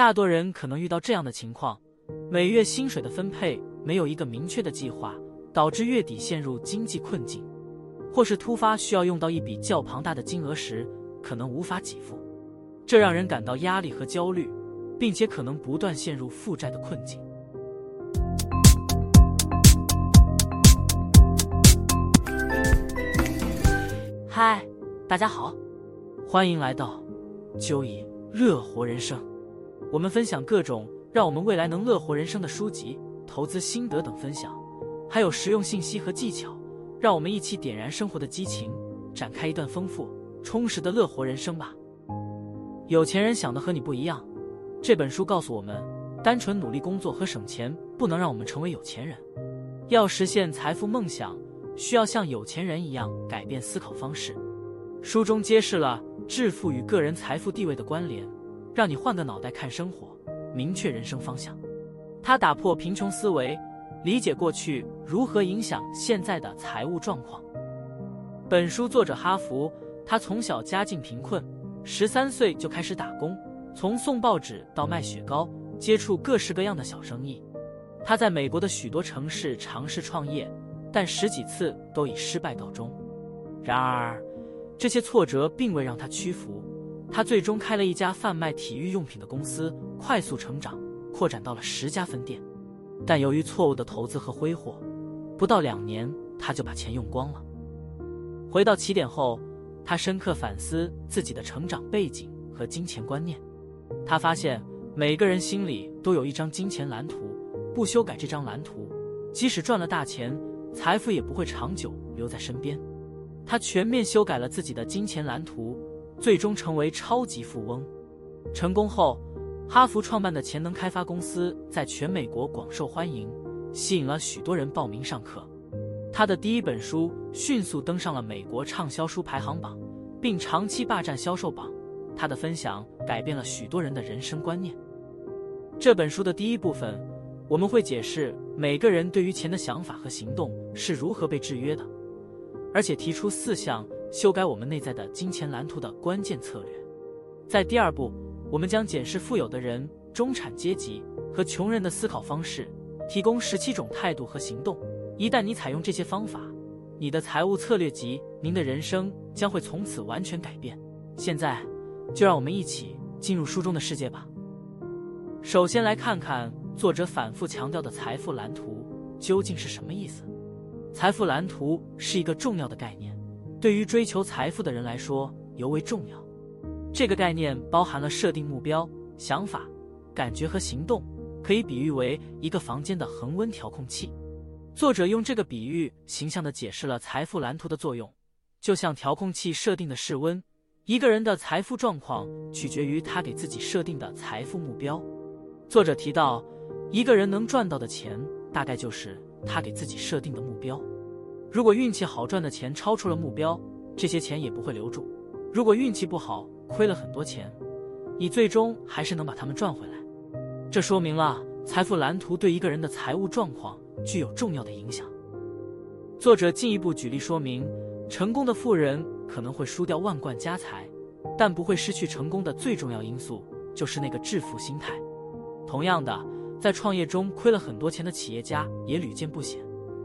大多人可能遇到这样的情况：每月薪水的分配没有一个明确的计划，导致月底陷入经济困境；或是突发需要用到一笔较庞大的金额时，可能无法给付，这让人感到压力和焦虑，并且可能不断陷入负债的困境。嗨，大家好，欢迎来到就以热活人生。我们分享各种让我们未来能乐活人生的书籍、投资心得等分享，还有实用信息和技巧，让我们一起点燃生活的激情，展开一段丰富充实的乐活人生吧。有钱人想的和你不一样。这本书告诉我们，单纯努力工作和省钱不能让我们成为有钱人。要实现财富梦想。需要像有钱人一样改变思考方式。书中揭示了致富与个人财富地位的关联，让你换个脑袋看生活，明确人生方向。他打破贫穷思维，理解过去如何影响现在的财务状况。本书作者哈弗，他从小家境贫困，十三岁就开始打工，从送报纸到卖雪糕，接触各式各样的小生意。他在美国的许多城市尝试创业。但十几次都以失败告终。然而，这些挫折并未让他屈服。他最终开了一家贩卖体育用品的公司，快速成长，扩展到了十家分店。但由于错误的投资和挥霍，不到两年他就把钱用光了。回到起点后，他深刻反思自己的成长背景和金钱观念。他发现每个人心里都有一张金钱蓝图，不修改这张蓝图，即使赚了大钱。财富也不会长久留在身边。他全面修改了自己的金钱蓝图，最终成为超级富翁。成功后，哈佛创办的潜能开发公司在全美国广受欢迎，吸引了许多人报名上课。他的第一本书迅速登上了美国畅销书排行榜，并长期霸占销售榜。他的分享改变了许多人的人生观念。这本书的第一部分。我们会解释每个人对于钱的想法和行动是如何被制约的，而且提出四项修改我们内在的金钱蓝图的关键策略。在第二步，我们将检视富有的人、中产阶级和穷人的思考方式，提供十七种态度和行动。一旦你采用这些方法，你的财务策略及您的人生将会从此完全改变。现在，就让我们一起进入书中的世界吧。首先来看看。作者反复强调的财富蓝图究竟是什么意思？财富蓝图是一个重要的概念，对于追求财富的人来说尤为重要。这个概念包含了设定目标、想法、感觉和行动，可以比喻为一个房间的恒温调控器。作者用这个比喻形象地解释了财富蓝图的作用，就像调控器设定的室温，一个人的财富状况取决于他给自己设定的财富目标。作者提到。一个人能赚到的钱，大概就是他给自己设定的目标。如果运气好，赚的钱超出了目标，这些钱也不会留住；如果运气不好，亏了很多钱，你最终还是能把它们赚回来。这说明了财富蓝图对一个人的财务状况具有重要的影响。作者进一步举例说明，成功的富人可能会输掉万贯家财，但不会失去成功的最重要因素，就是那个致富心态。同样的。在创业中亏了很多钱的企业家也屡见不鲜，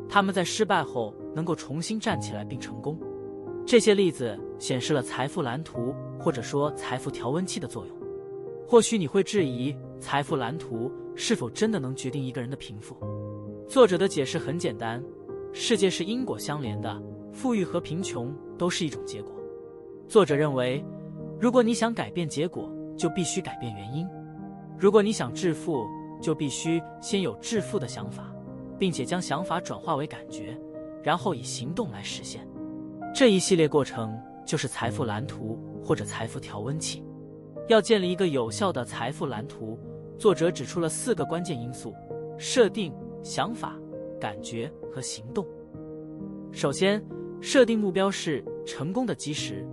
他们在失败后能够重新站起来并成功。这些例子显示了财富蓝图或者说财富调温器的作用。或许你会质疑，财富蓝图是否真的能决定一个人的贫富？作者的解释很简单：世界是因果相连的，富裕和贫穷都是一种结果。作者认为，如果你想改变结果，就必须改变原因。如果你想致富，就必须先有致富的想法，并且将想法转化为感觉，然后以行动来实现。这一系列过程就是财富蓝图或者财富调温器。要建立一个有效的财富蓝图，作者指出了四个关键因素：设定、想法、感觉和行动。首先，设定目标是成功的基石。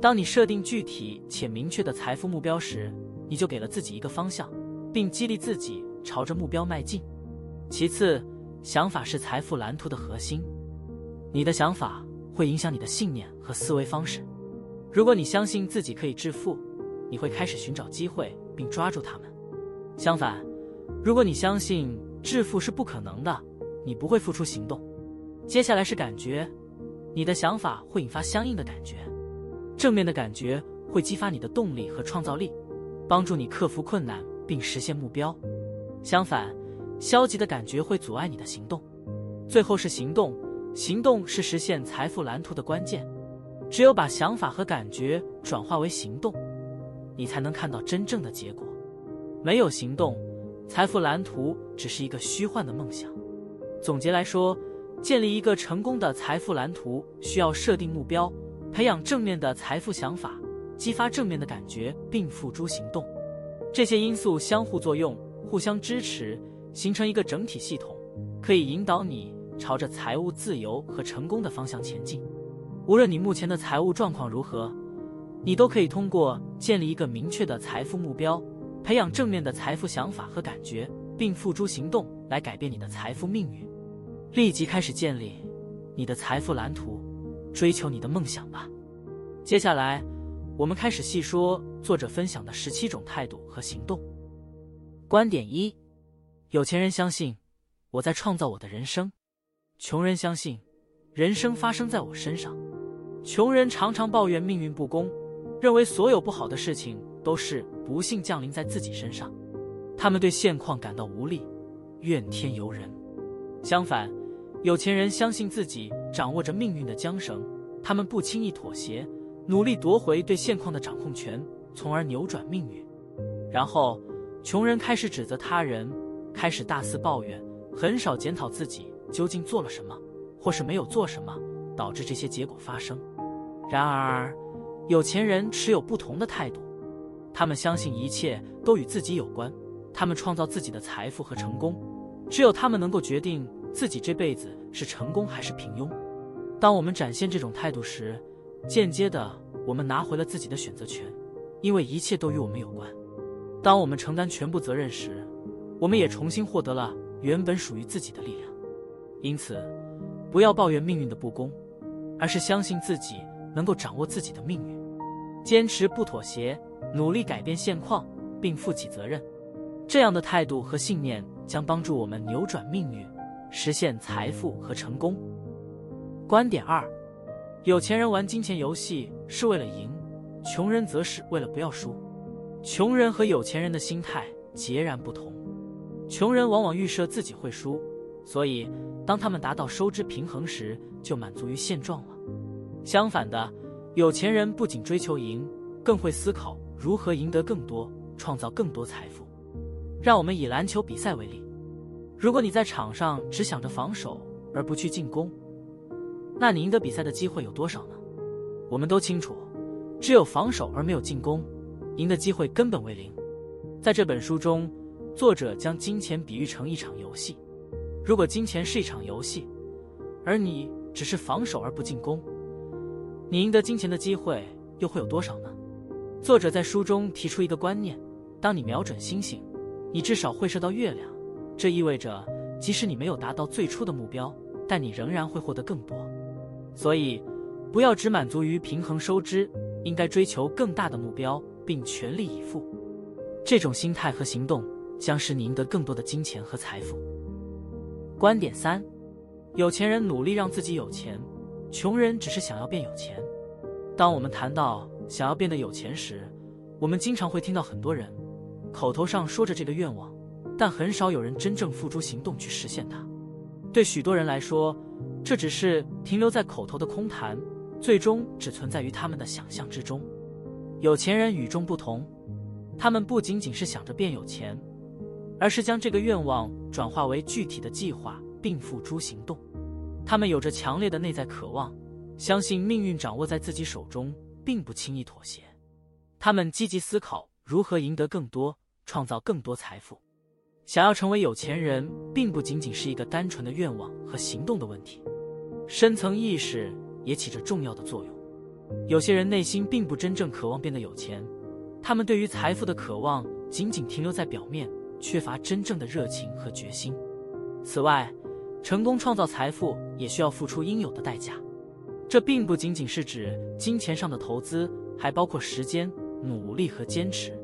当你设定具体且明确的财富目标时，你就给了自己一个方向。并激励自己朝着目标迈进。其次，想法是财富蓝图的核心。你的想法会影响你的信念和思维方式。如果你相信自己可以致富，你会开始寻找机会并抓住他们。相反，如果你相信致富是不可能的，你不会付出行动。接下来是感觉，你的想法会引发相应的感觉，正面的感觉会激发你的动力和创造力，帮助你克服困难并实现目标。相反，消极的感觉会阻碍你的行动。最后是行动，行动是实现财富蓝图的关键。只有把想法和感觉转化为行动，你才能看到真正的结果。没有行动，财富蓝图只是一个虚幻的梦想。总结来说，建立一个成功的财富蓝图，需要设定目标，培养正面的财富想法，激发正面的感觉，并付诸行动。这些因素相互作用，互相支持，形成一个整体系统，可以引导你朝着财务自由和成功的方向前进。无论你目前的财务状况如何，你都可以通过建立一个明确的财富目标。培养正面的财富想法和感觉，并付诸行动来改变你的财富命运。立即开始建立你的财富蓝图，追求你的梦想吧。接下来，我们开始细说作者分享的十七种态度和行动。观点一：有钱人相信我在创造我的人生，穷人相信人生发生在我身上。穷人常常抱怨命运不公，认为所有不好的事情。都是不幸降临在自己身上，他们对现况感到无力，怨天尤人。相反，有钱人相信自己掌握着命运的缰绳，他们不轻易妥协，努力夺回对现况的掌控权，从而扭转命运。然后，穷人开始指责他人，开始大肆抱怨，很少检讨自己究竟做了什么，或是没有做什么，导致这些结果发生。然而，有钱人持有不同的态度。他们相信一切都与自己有关，他们创造自己的财富和成功，只有他们能够决定自己这辈子是成功还是平庸。当我们展现这种态度时，间接的我们拿回了自己的选择权，因为一切都与我们有关。当我们承担全部责任时，我们也重新获得了原本属于自己的力量。因此，不要抱怨命运的不公，而是相信自己能够掌握自己的命运，坚持不妥协。努力改变现况，并负起责任，这样的态度和信念将帮助我们扭转命运，实现财富和成功。观点二：有钱人玩金钱游戏是为了赢，穷人则是为了不要输。穷人和有钱人的心态截然不同。穷人往往预设自己会输，所以当他们达到收支平衡时，就满足于现状了。相反的，有钱人不仅追求赢，更会思考。如何赢得更多，创造更多财富？让我们以篮球比赛为例，如果你在场上只想着防守而不去进攻，那你赢得比赛的机会有多少呢？我们都清楚，只有防守而没有进攻，赢的机会根本为零。在这本书中，作者将金钱比喻成一场游戏。如果金钱是一场游戏，而你只是防守而不进攻，你赢得金钱的机会又会有多少呢？作者在书中提出一个观念：当你瞄准星星，你至少会射到月亮。这意味着，即使你没有达到最初的目标，但你仍然会获得更多。所以，不要只满足于平衡收支，应该追求更大的目标，并全力以赴。这种心态和行动将使你赢得更多的金钱和财富。观点三：有钱人努力让自己有钱，穷人只是想要变有钱。当我们谈到想要变得有钱时，我们经常会听到很多人口头上说着这个愿望，但很少有人真正付诸行动去实现它。对许多人来说，这只是停留在口头的空谈，最终只存在于他们的想象之中。有钱人与众不同，他们不仅仅是想着变有钱，而是将这个愿望转化为具体的计划并付诸行动。他们有着强烈的内在渴望，相信命运掌握在自己手中。并不轻易妥协，他们积极思考如何赢得更多，创造更多财富。想要成为有钱人，并不仅仅是一个单纯的愿望和行动的问题，深层意识也起着重要的作用。有些人内心并不真正渴望变得有钱，他们对于财富的渴望仅仅停留在表面，缺乏真正的热情和决心。此外，成功创造财富也需要付出应有的代价。这并不仅仅是指金钱上的投资，还包括时间、努力和坚持。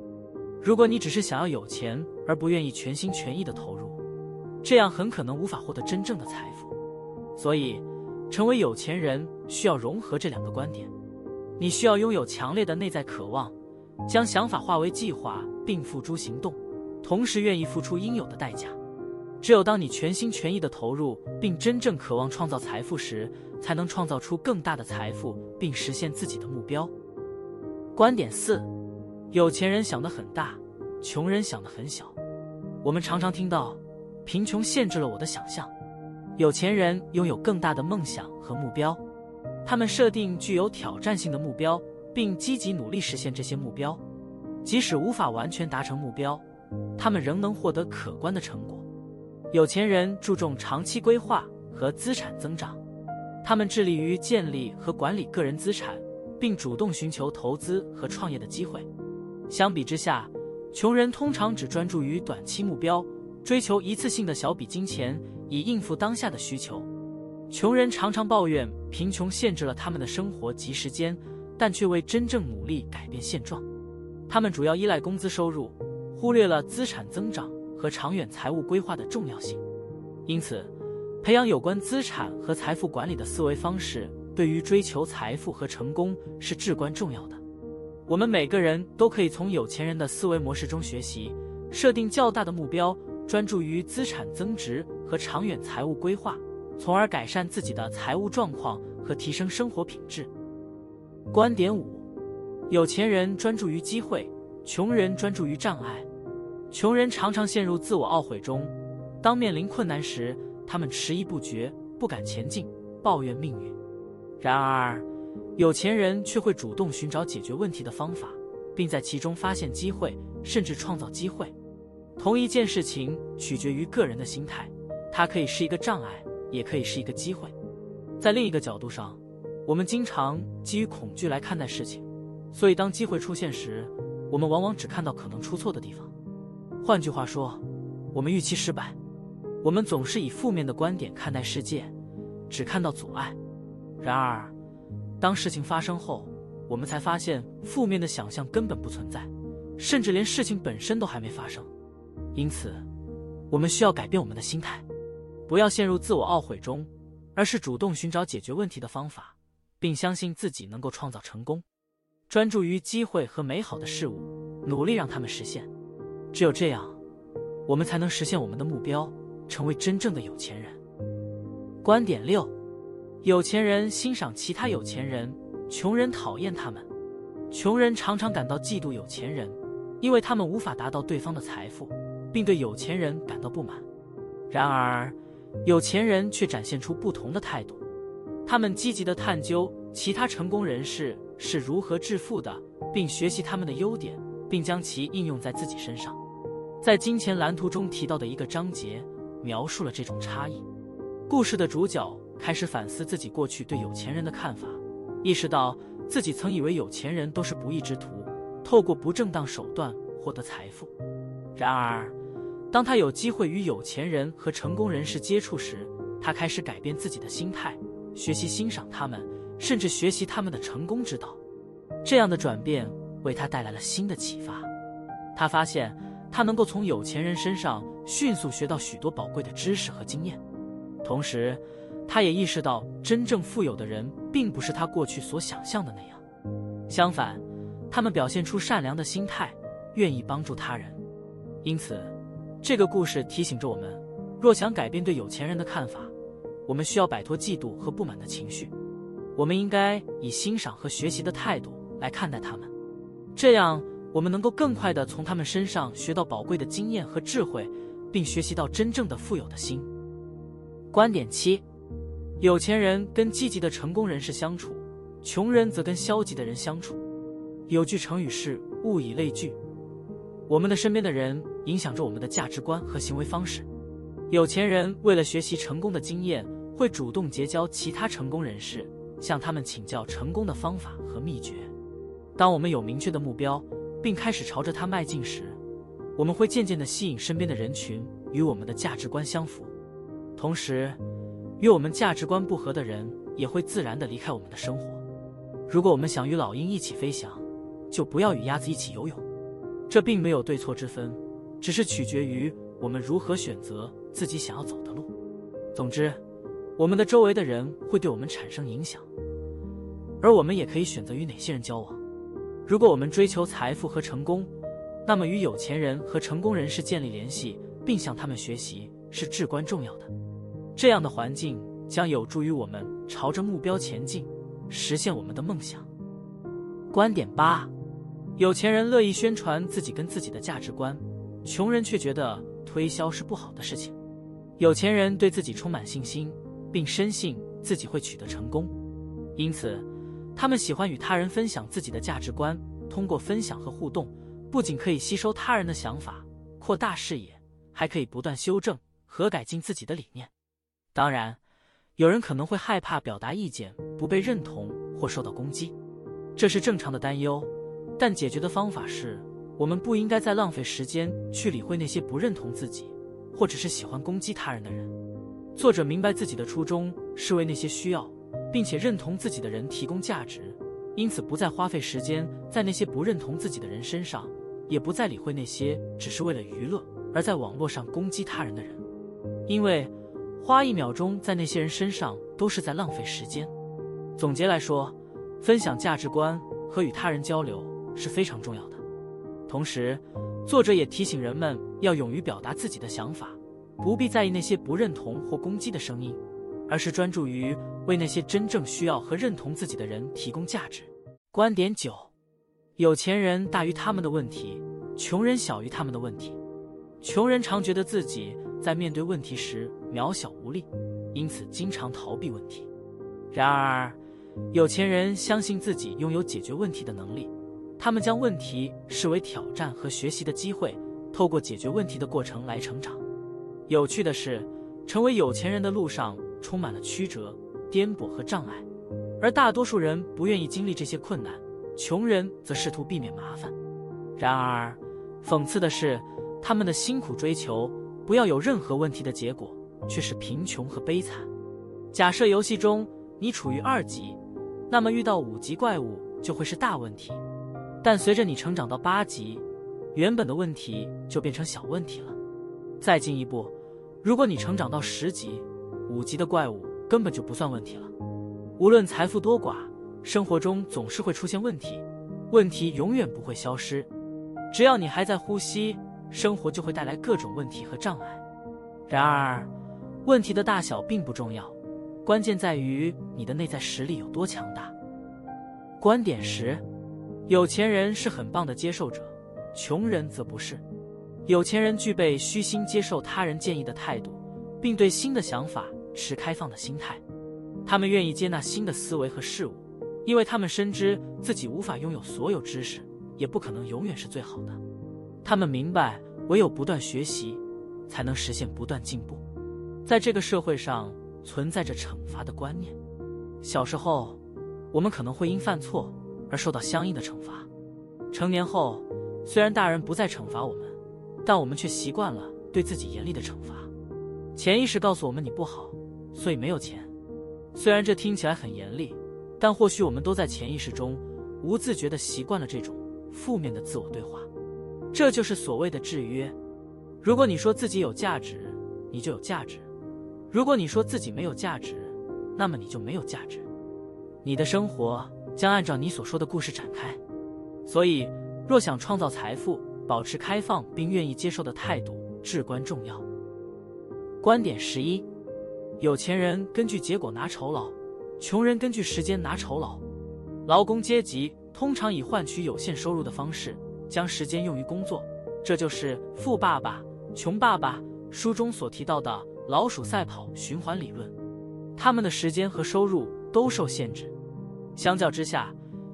如果你只是想要有钱而不愿意全心全意的投入，这样很可能无法获得真正的财富。所以，成为有钱人需要融合这两个观点。你需要拥有强烈的内在渴望，将想法化为计划并付诸行动，同时愿意付出应有的代价。只有当你全心全意的投入，并真正渴望创造财富时，才能创造出更大的财富，并实现自己的目标。观点四：有钱人想得很大，穷人想得很小。我们常常听到，贫穷限制了我的想象，有钱人拥有更大的梦想和目标。他们设定具有挑战性的目标，并积极努力实现这些目标。即使无法完全达成目标，他们仍能获得可观的成果。有钱人注重长期规划和资产增长，他们致力于建立和管理个人资产，并主动寻求投资和创业的机会。相比之下，穷人通常只专注于短期目标，追求一次性的小笔金钱以应付当下的需求。穷人常常抱怨贫穷限制了他们的生活及时间，但却未真正努力改变现状。他们主要依赖工资收入，忽略了资产增长。和长远财务规划的重要性，因此，培养有关资产和财富管理的思维方式，对于追求财富和成功是至关重要的。我们每个人都可以从有钱人的思维模式中学习，设定较大的目标，专注于资产增值和长远财务规划，从而改善自己的财务状况和提升生活品质。观点五：有钱人专注于机会，穷人专注于障碍。穷人常常陷入自我懊悔中，当面临困难时，他们迟疑不决，不敢前进，抱怨命运。然而，有钱人却会主动寻找解决问题的方法，并在其中发现机会，甚至创造机会。同一件事情取决于个人的心态，它可以是一个障碍，也可以是一个机会。在另一个角度上，我们经常基于恐惧来看待事情，所以当机会出现时，我们往往只看到可能出错的地方。换句话说，我们预期失败，我们总是以负面的观点看待世界，只看到阻碍。然而，当事情发生后，我们才发现负面的想象根本不存在，甚至连事情本身都还没发生。因此，我们需要改变我们的心态，不要陷入自我懊悔中，而是主动寻找解决问题的方法，并相信自己能够创造成功。专注于机会和美好的事物，努力让他们实现。只有这样，我们才能实现我们的目标，成为真正的有钱人。观点六：有钱人欣赏其他有钱人，穷人讨厌他们。穷人常常感到嫉妒有钱人，因为他们无法达到对方的财富，并对有钱人感到不满。然而，有钱人却展现出不同的态度，他们积极的探究其他成功人士是如何致富的，并学习他们的优点。并将其应用在自己身上。在《金钱蓝图》中提到的一个章节，描述了这种差异。故事的主角开始反思自己过去对有钱人的看法，意识到自己曾以为有钱人都是不义之徒，透过不正当手段获得财富。然而，当他有机会与有钱人和成功人士接触时，他开始改变自己的心态，学习欣赏他们，甚至学习他们的成功之道。这样的转变。为他带来了新的启发，他发现他能够从有钱人身上迅速学到许多宝贵的知识和经验，同时，他也意识到真正富有的人并不是他过去所想象的那样，相反，他们表现出善良的心态，愿意帮助他人。因此，这个故事提醒着我们：若想改变对有钱人的看法，我们需要摆脱嫉妒和不满的情绪，我们应该以欣赏和学习的态度来看待他们。这样，我们能够更快的从他们身上学到宝贵的经验和智慧，并学习到真正的富有的心。观点七：有钱人跟积极的成功人士相处，穷人则跟消极的人相处。有句成语是“物以类聚”，我们的身边的人影响着我们的价值观和行为方式。有钱人为了学习成功的经验，会主动结交其他成功人士，向他们请教成功的方法和秘诀。当我们有明确的目标，并开始朝着它迈进时，我们会渐渐的吸引身边的人群与我们的价值观相符，同时，与我们价值观不合的人也会自然的离开我们的生活。如果我们想与老鹰一起飞翔，就不要与鸭子一起游泳。这并没有对错之分，只是取决于我们如何选择自己想要走的路。总之，我们的周围的人会对我们产生影响，而我们也可以选择与哪些人交往。如果我们追求财富和成功，那么与有钱人和成功人士建立联系，并向他们学习是至关重要的。这样的环境将有助于我们朝着目标前进，实现我们的梦想。观点八：有钱人乐意宣传自己跟自己的价值观，穷人却觉得推销是不好的事情。有钱人对自己充满信心，并深信自己会取得成功，因此。他们喜欢与他人分享自己的价值观，通过分享和互动，不仅可以吸收他人的想法，扩大视野，还可以不断修正和改进自己的理念。当然，有人可能会害怕表达意见不被认同或受到攻击，这是正常的担忧。但解决的方法是，我们不应该再浪费时间去理会那些不认同自己，或者是喜欢攻击他人的人。作者明白自己的初衷是为那些需要。并且认同自己的人提供价值，因此不再花费时间在那些不认同自己的人身上，也不再理会那些只是为了娱乐而在网络上攻击他人的人，因为花一秒钟在那些人身上都是在浪费时间。总结来说，分享价值观和与他人交流是非常重要的。同时，作者也提醒人们要勇于表达自己的想法，不必在意那些不认同或攻击的声音。而是专注于为那些真正需要和认同自己的人提供价值。观点九：有钱人大于他们的问题，穷人小于他们的问题。穷人常觉得自己在面对问题时渺小无力，因此经常逃避问题。然而，有钱人相信自己拥有解决问题的能力，他们将问题视为挑战和学习的机会，透过解决问题的过程来成长。有趣的是，成为有钱人的路上。充满了曲折、颠簸和障碍，而大多数人不愿意经历这些困难，穷人则试图避免麻烦。然而，讽刺的是，他们的辛苦追求不要有任何问题的结果，却是贫穷和悲惨。假设游戏中你处于二级，那么遇到五级怪物就会是大问题；但随着你成长到八级，原本的问题就变成小问题了。再进一步，如果你成长到十级，五级的怪物根本就不算问题了。无论财富多寡，生活中总是会出现问题，问题永远不会消失。只要你还在呼吸，生活就会带来各种问题和障碍。然而，问题的大小并不重要，关键在于你的内在实力有多强大。观点十：有钱人是很棒的接受者，穷人则不是。有钱人具备虚心接受他人建议的态度，并对新的想法。持开放的心态，他们愿意接纳新的思维和事物，因为他们深知自己无法拥有所有知识，也不可能永远是最好的。他们明白，唯有不断学习，才能实现不断进步。在这个社会上，存在着惩罚的观念。小时候，我们可能会因犯错而受到相应的惩罚；成年后，虽然大人不再惩罚我们，但我们却习惯了对自己严厉的惩罚。潜意识告诉我们你不好。所以没有钱，虽然这听起来很严厉，但或许我们都在潜意识中无自觉的习惯了这种负面的自我对话。这就是所谓的制约。如果你说自己有价值，你就有价值；如果你说自己没有价值，那么你就没有价值。你的生活将按照你所说的故事展开。所以，若想创造财富，保持开放并愿意接受的态度至关重要。观点十一。有钱人根据结果拿酬劳，穷人根据时间拿酬劳。劳工阶级通常以换取有限收入的方式将时间用于工作，这就是《富爸爸穷爸爸》书中所提到的老鼠赛跑循环理论。他们的时间和收入都受限制。相较之下，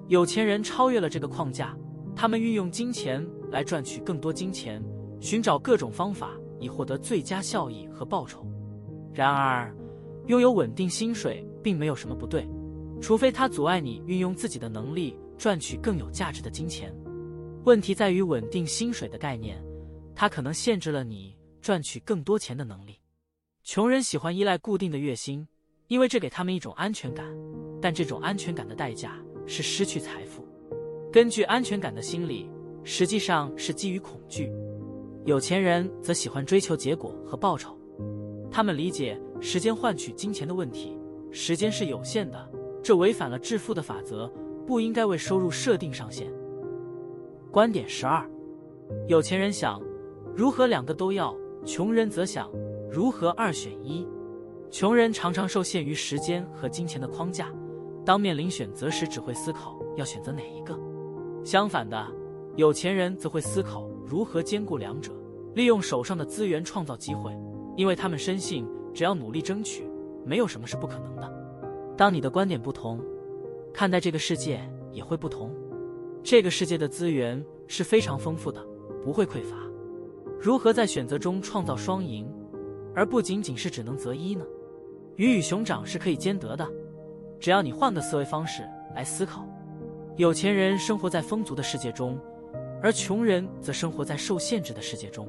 有钱人超越了这个框架，他们运用金钱来赚取更多金钱，寻找各种方法以获得最佳效益和报酬。然而，拥有稳定薪水并没有什么不对，除非它阻碍你运用自己的能力赚取更有价值的金钱。问题在于稳定薪水的概念，它可能限制了你赚取更多钱的能力。穷人喜欢依赖固定的月薪，因为这给他们一种安全感，但这种安全感的代价是失去财富。根据安全感的心理，实际上是基于恐惧。有钱人则喜欢追求结果和报酬，他们理解时间换取金钱的问题。时间是有限的，这违反了致富的法则，不应该为收入设定上限。观点十二：有钱人想如何两个都要，穷人则想如何二选一。穷人常常受限于时间和金钱的框架，当面临选择时只会思考要选择哪一个。相反的，有钱人则会思考如何兼顾两者，利用手上的资源创造机会，因为他们深信只要努力争取，没有什么是不可能的。当你的观点不同，看待这个世界也会不同。这个世界的资源是非常丰富的，不会匮乏。如何在选择中创造双赢，而不仅仅是只能择一呢？鱼与熊掌是可以兼得的，只要你换个思维方式来思考。有钱人生活在丰足的世界中，而穷人则生活在受限制的世界中。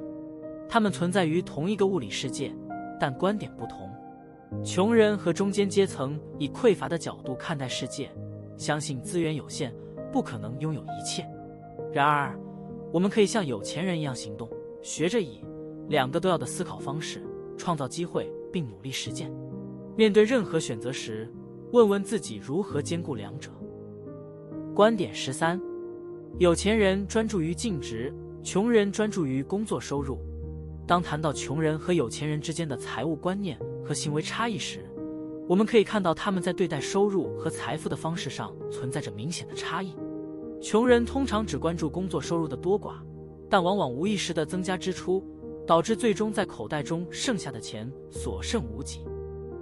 他们存在于同一个物理世界，但观点不同。穷人和中间阶层以匮乏的角度看待世界，相信资源有限，不可能拥有一切。然而，我们可以像有钱人一样行动，学着以两个都要的思考方式创造机会，并努力实践。面对任何选择时，问问自己如何兼顾两者。观点十三：有钱人专注于净值，穷人专注于工作收入。当谈到穷人和有钱人之间的财务观念和行为差异时，我们可以看到他们在对待收入和财富的方式上存在着明显的差异。穷人通常只关注工作收入的多寡，但往往无意识地增加支出，导致最终在口袋中剩下的钱所剩无几。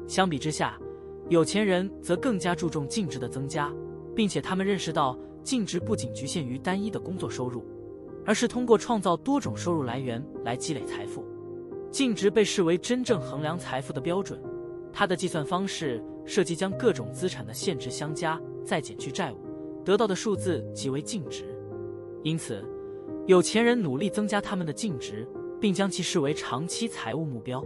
相比之下，有钱人则更加注重净值的增加，并且他们认识到净值不仅局限于单一的工作收入，而是通过创造多种收入来源来积累财富。净值被视为真正衡量财富的标准，它的计算方式涉及将各种资产的现值相加，再减去债务，得到的数字即为净值。因此，有钱人努力增加他们的净值，并将其视为长期财务目标。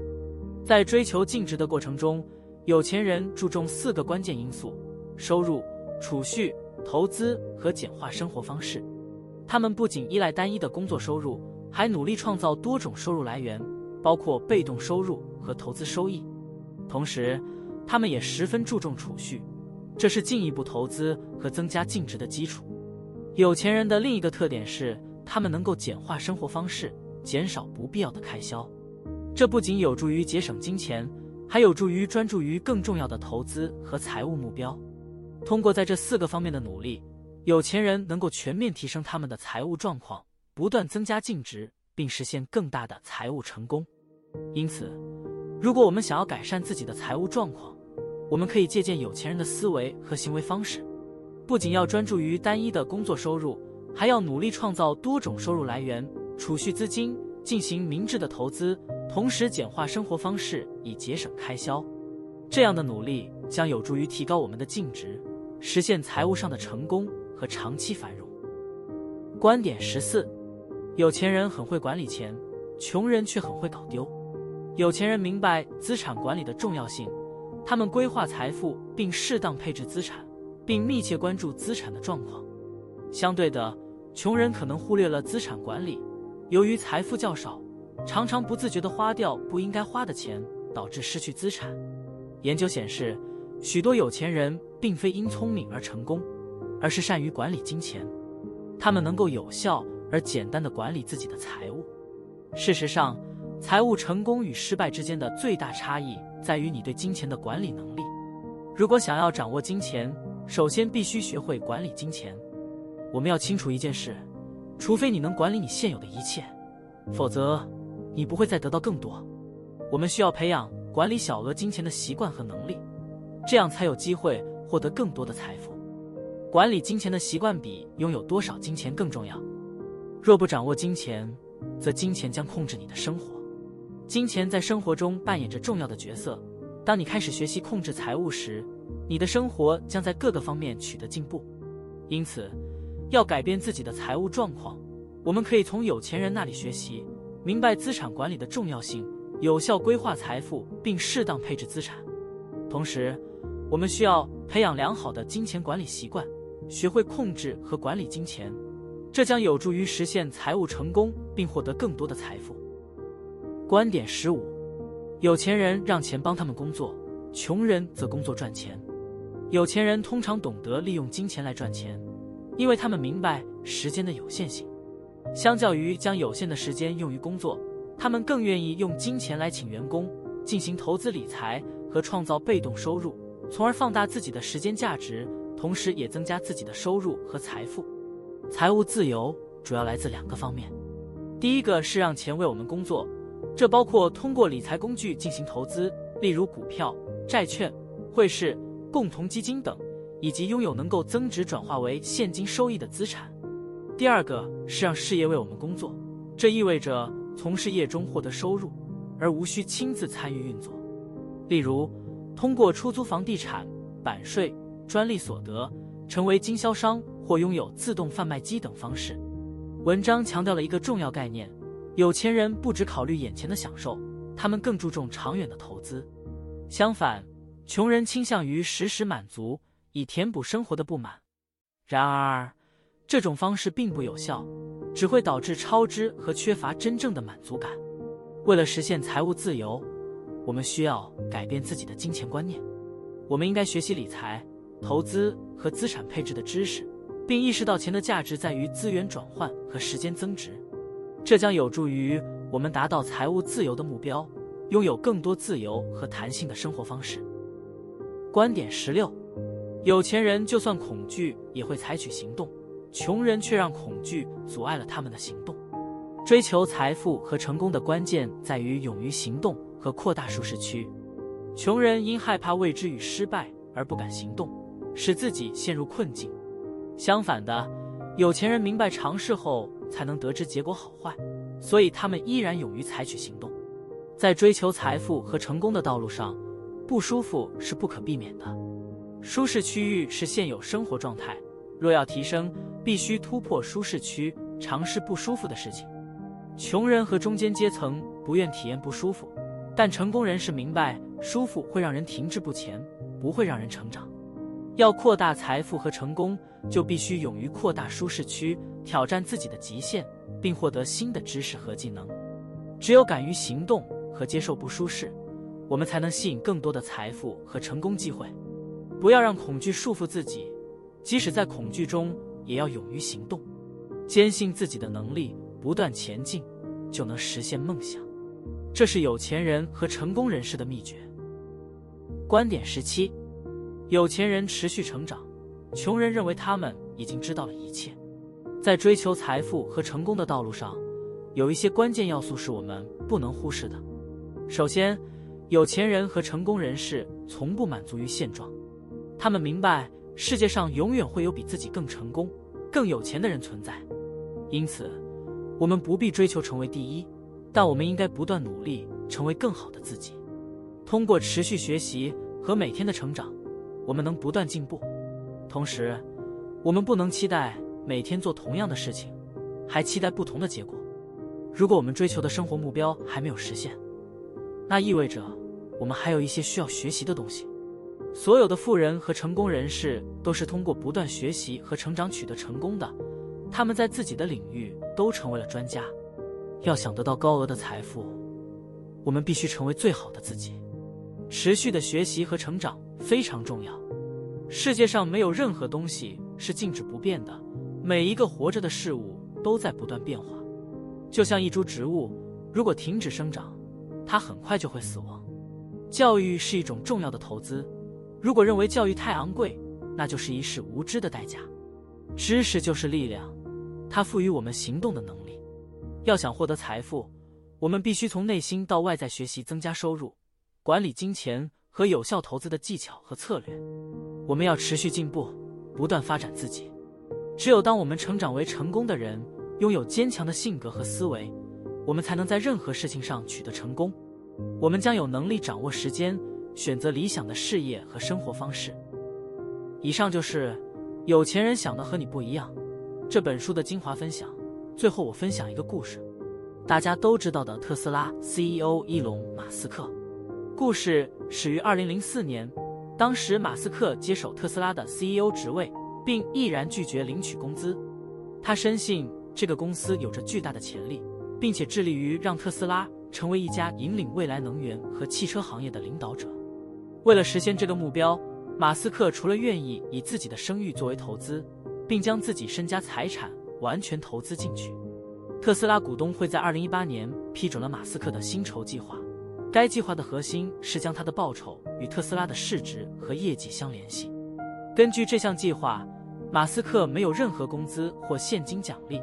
在追求净值的过程中，有钱人注重四个关键因素：收入、储蓄、投资和简化生活方式。他们不仅依赖单一的工作收入，还努力创造多种收入来源，包括被动收入和投资收益。同时，他们也十分注重储蓄，这是进一步投资和增加净值的基础。有钱人的另一个特点是，他们能够简化生活方式，减少不必要的开销。这不仅有助于节省金钱，还有助于专注于更重要的投资和财务目标。通过在这四个方面的努力，有钱人能够全面提升他们的财务状况，不断增加净值，并实现更大的财务成功。因此，如果我们想要改善自己的财务状况，我们可以借鉴有钱人的思维和行为方式，不仅要专注于单一的工作收入，还要努力创造多种收入来源，储蓄资金，进行明智的投资。同时简化生活方式以节省开销，这样的努力将有助于提高我们的净值，实现财务上的成功和长期繁荣。观点十四：有钱人很会管理钱，穷人却很会搞丢。有钱人明白资产管理的重要性，他们规划财富并适当配置资产，并密切关注资产的状况。相对的，穷人可能忽略了资产管理，由于财富较少。常常不自觉地花掉不应该花的钱，导致失去资产。研究显示，许多有钱人并非因聪明而成功，而是善于管理金钱。他们能够有效而简单地管理自己的财务。事实上，财务成功与失败之间的最大差异在于你对金钱的管理能力。如果想要掌握金钱，首先必须学会管理金钱。我们要清楚一件事：除非你能管理你现有的一切，否则。你不会再得到更多。我们需要培养管理小额金钱的习惯和能力，这样才有机会获得更多的财富。管理金钱的习惯比拥有多少金钱更重要。若不掌握金钱，则金钱将控制你的生活。金钱在生活中扮演着重要的角色。当你开始学习控制财务时，你的生活将在各个方面取得进步。因此，要改变自己的财务状况，我们可以从有钱人那里学习。明白资产管理的重要性，有效规划财富，并适当配置资产。同时，我们需要培养良好的金钱管理习惯，学会控制和管理金钱，这将有助于实现财务成功并获得更多的财富。观点十五：有钱人让钱帮他们工作，穷人则工作赚钱。有钱人通常懂得利用金钱来赚钱，因为他们明白时间的有限性。相较于将有限的时间用于工作，他们更愿意用金钱来请员工进行投资理财和创造被动收入，从而放大自己的时间价值，同时也增加自己的收入和财富。财务自由主要来自两个方面，第一个是让钱为我们工作，这包括通过理财工具进行投资，例如股票、债券、汇市、共同基金等，以及拥有能够增值转化为现金收益的资产。第二个是让事业为我们工作，这意味着从事业中获得收入，而无需亲自参与运作。例如，通过出租房地产、版税、专利所得，成为经销商或拥有自动贩卖机等方式。文章强调了一个重要概念：有钱人不只考虑眼前的享受，他们更注重长远的投资。相反，穷人倾向于实时满足，以填补生活的不满。然而，这种方式并不有效，只会导致超支和缺乏真正的满足感。为了实现财务自由，我们需要改变自己的金钱观念。我们应该学习理财、投资和资产配置的知识，并意识到钱的价值在于资源转换和时间增值。这将有助于我们达到财务自由的目标，拥有更多自由和弹性的生活方式。观点十六：有钱人就算恐惧也会采取行动。穷人却让恐惧阻碍了他们的行动。追求财富和成功的关键在于勇于行动和扩大舒适区。穷人因害怕未知与失败而不敢行动，使自己陷入困境。相反的，有钱人明白尝试后才能得知结果好坏，所以他们依然勇于采取行动。在追求财富和成功的道路上，不舒服是不可避免的。舒适区域是现有生活状态。若要提升，必须突破舒适区，尝试不舒服的事情。穷人和中间阶层不愿体验不舒服，但成功人士明白，舒服会让人停滞不前，不会让人成长。要扩大财富和成功，就必须勇于扩大舒适区，挑战自己的极限，并获得新的知识和技能。只有敢于行动和接受不舒适，我们才能吸引更多的财富和成功机会。不要让恐惧束缚自己。即使在恐惧中，也要勇于行动，坚信自己的能力，不断前进，就能实现梦想。这是有钱人和成功人士的秘诀。观点十七：有钱人持续成长，穷人认为他们已经知道了一切。在追求财富和成功的道路上，有一些关键要素是我们不能忽视的。首先，有钱人和成功人士从不满足于现状，他们明白。世界上永远会有比自己更成功、更有钱的人存在，因此，我们不必追求成为第一，但我们应该不断努力，成为更好的自己。通过持续学习和每天的成长，我们能不断进步。同时，我们不能期待每天做同样的事情，还期待不同的结果。如果我们追求的生活目标还没有实现，那意味着我们还有一些需要学习的东西。所有的富人和成功人士都是通过不断学习和成长取得成功的，他们在自己的领域都成为了专家。要想得到高额的财富，我们必须成为最好的自己。持续的学习和成长非常重要。世界上没有任何东西是静止不变的，每一个活着的事物都在不断变化。就像一株植物，如果停止生长，它很快就会死亡。教育是一种重要的投资。如果认为教育太昂贵，那就是一世无知的代价。知识就是力量，它赋予我们行动的能力。要想获得财富，我们必须从内心到外在学习增加收入、管理金钱和有效投资的技巧和策略。我们要持续进步，不断发展自己。只有当我们成长为成功的人，拥有坚强的性格和思维，我们才能在任何事情上取得成功。我们将有能力掌握时间。选择理想的事业和生活方式。以上就是有钱人想的和你不一样这本书的精华分享。最后，我分享一个故事，大家都知道的特斯拉 CEO 伊隆·马斯克。故事始于二零零四年，当时马斯克接手特斯拉的 CEO 职位，并毅然拒绝领取工资。他深信这个公司有着巨大的潜力，并且致力于让特斯拉成为一家引领未来能源和汽车行业的领导者。为了实现这个目标，马斯克除了愿意以自己的声誉作为投资，并将自己身家财产完全投资进去。特斯拉股东会在二零一八年批准了马斯克的薪酬计划，该计划的核心是将他的报酬与特斯拉的市值和业绩相联系。根据这项计划，马斯克没有任何工资或现金奖励，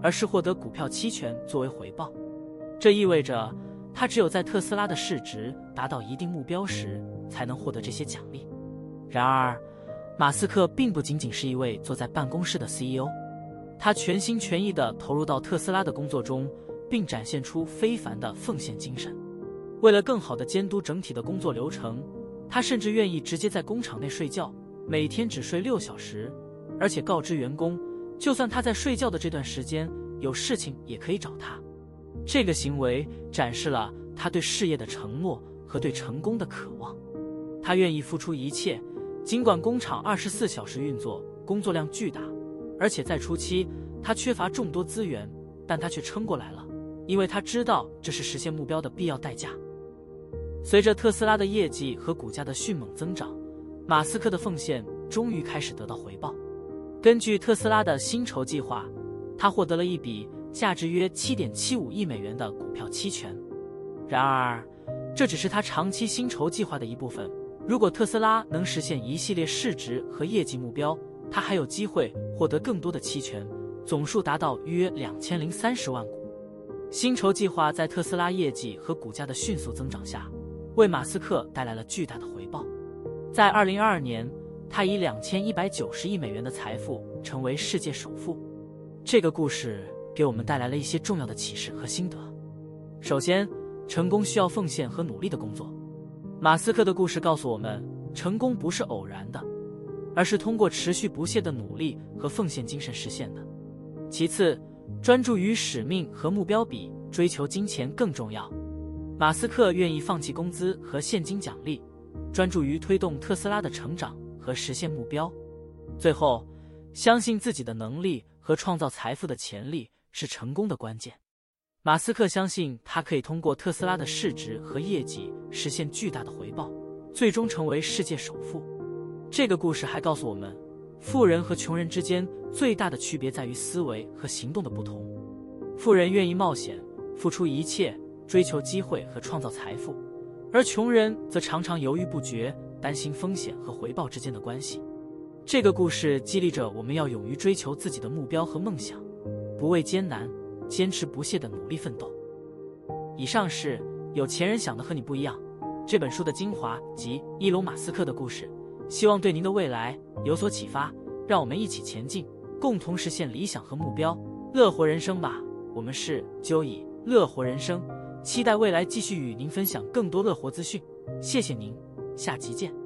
而是获得股票期权作为回报。这意味着他只有在特斯拉的市值达到一定目标时，才能获得这些奖励。然而，马斯克并不仅仅是一位坐在办公室的 CEO。他全心全意地投入到特斯拉的工作中，并展现出非凡的奉献精神。为了更好地监督整体的工作流程，他甚至愿意直接在工厂内睡觉，每天只睡六小时，而且告知员工，就算他在睡觉的这段时间有事情也可以找他。这个行为展示了他对事业的承诺和对成功的渴望。他愿意付出一切，尽管工厂二十四小时运作，工作量巨大。而且在初期，他缺乏众多资源，但他却撑过来了，因为他知道这是实现目标的必要代价。随着特斯拉的业绩和股价的迅猛增长，马斯克的奉献终于开始得到回报。根据特斯拉的薪酬计划，他获得了一笔价值约七点七五亿美元的股票期权。然而，这只是他长期薪酬计划的一部分。如果特斯拉能实现一系列市值和业绩目标，他还有机会获得更多的期权，总数达到约两千零三十万股。薪酬计划在特斯拉业绩和股价的迅速增长下，为马斯克带来了巨大的回报。在二零二二年，他以两千一百九十亿美元的财富成为世界首富。这个故事给我们带来了一些重要的启示和心得。首先，成功需要奉献和努力的工作。马斯克的故事告诉我们，成功不是偶然的。而是通过持续不懈的努力和奉献精神实现的。其次，专注于使命和目标比追求金钱更重要。马斯克愿意放弃工资和现金奖励，专注于推动特斯拉的成长和实现目标。最后，相信自己的能力和创造财富的潜力是成功的关键。马斯克相信他可以通过特斯拉的市值和业绩实现巨大的回报，最终成为世界首富。这个故事还告诉我们，富人和穷人之间最大的区别在于思维和行动的不同。富人愿意冒险，付出一切，追求机会和创造财富，而穷人则常常犹豫不决，担心风险和回报之间的关系。这个故事激励着我们要勇于追求自己的目标和梦想，不畏艰难，坚持不懈的努力奋斗。以上是有钱人想的和你不一样这本书的精华及伊隆马斯克的故事。希望对您的未来有所启发，让我们一起前进，共同实现理想和目标，乐活人生吧！我们是 Joey，乐活人生，期待未来继续与您分享更多乐活资讯。谢谢您，下集见。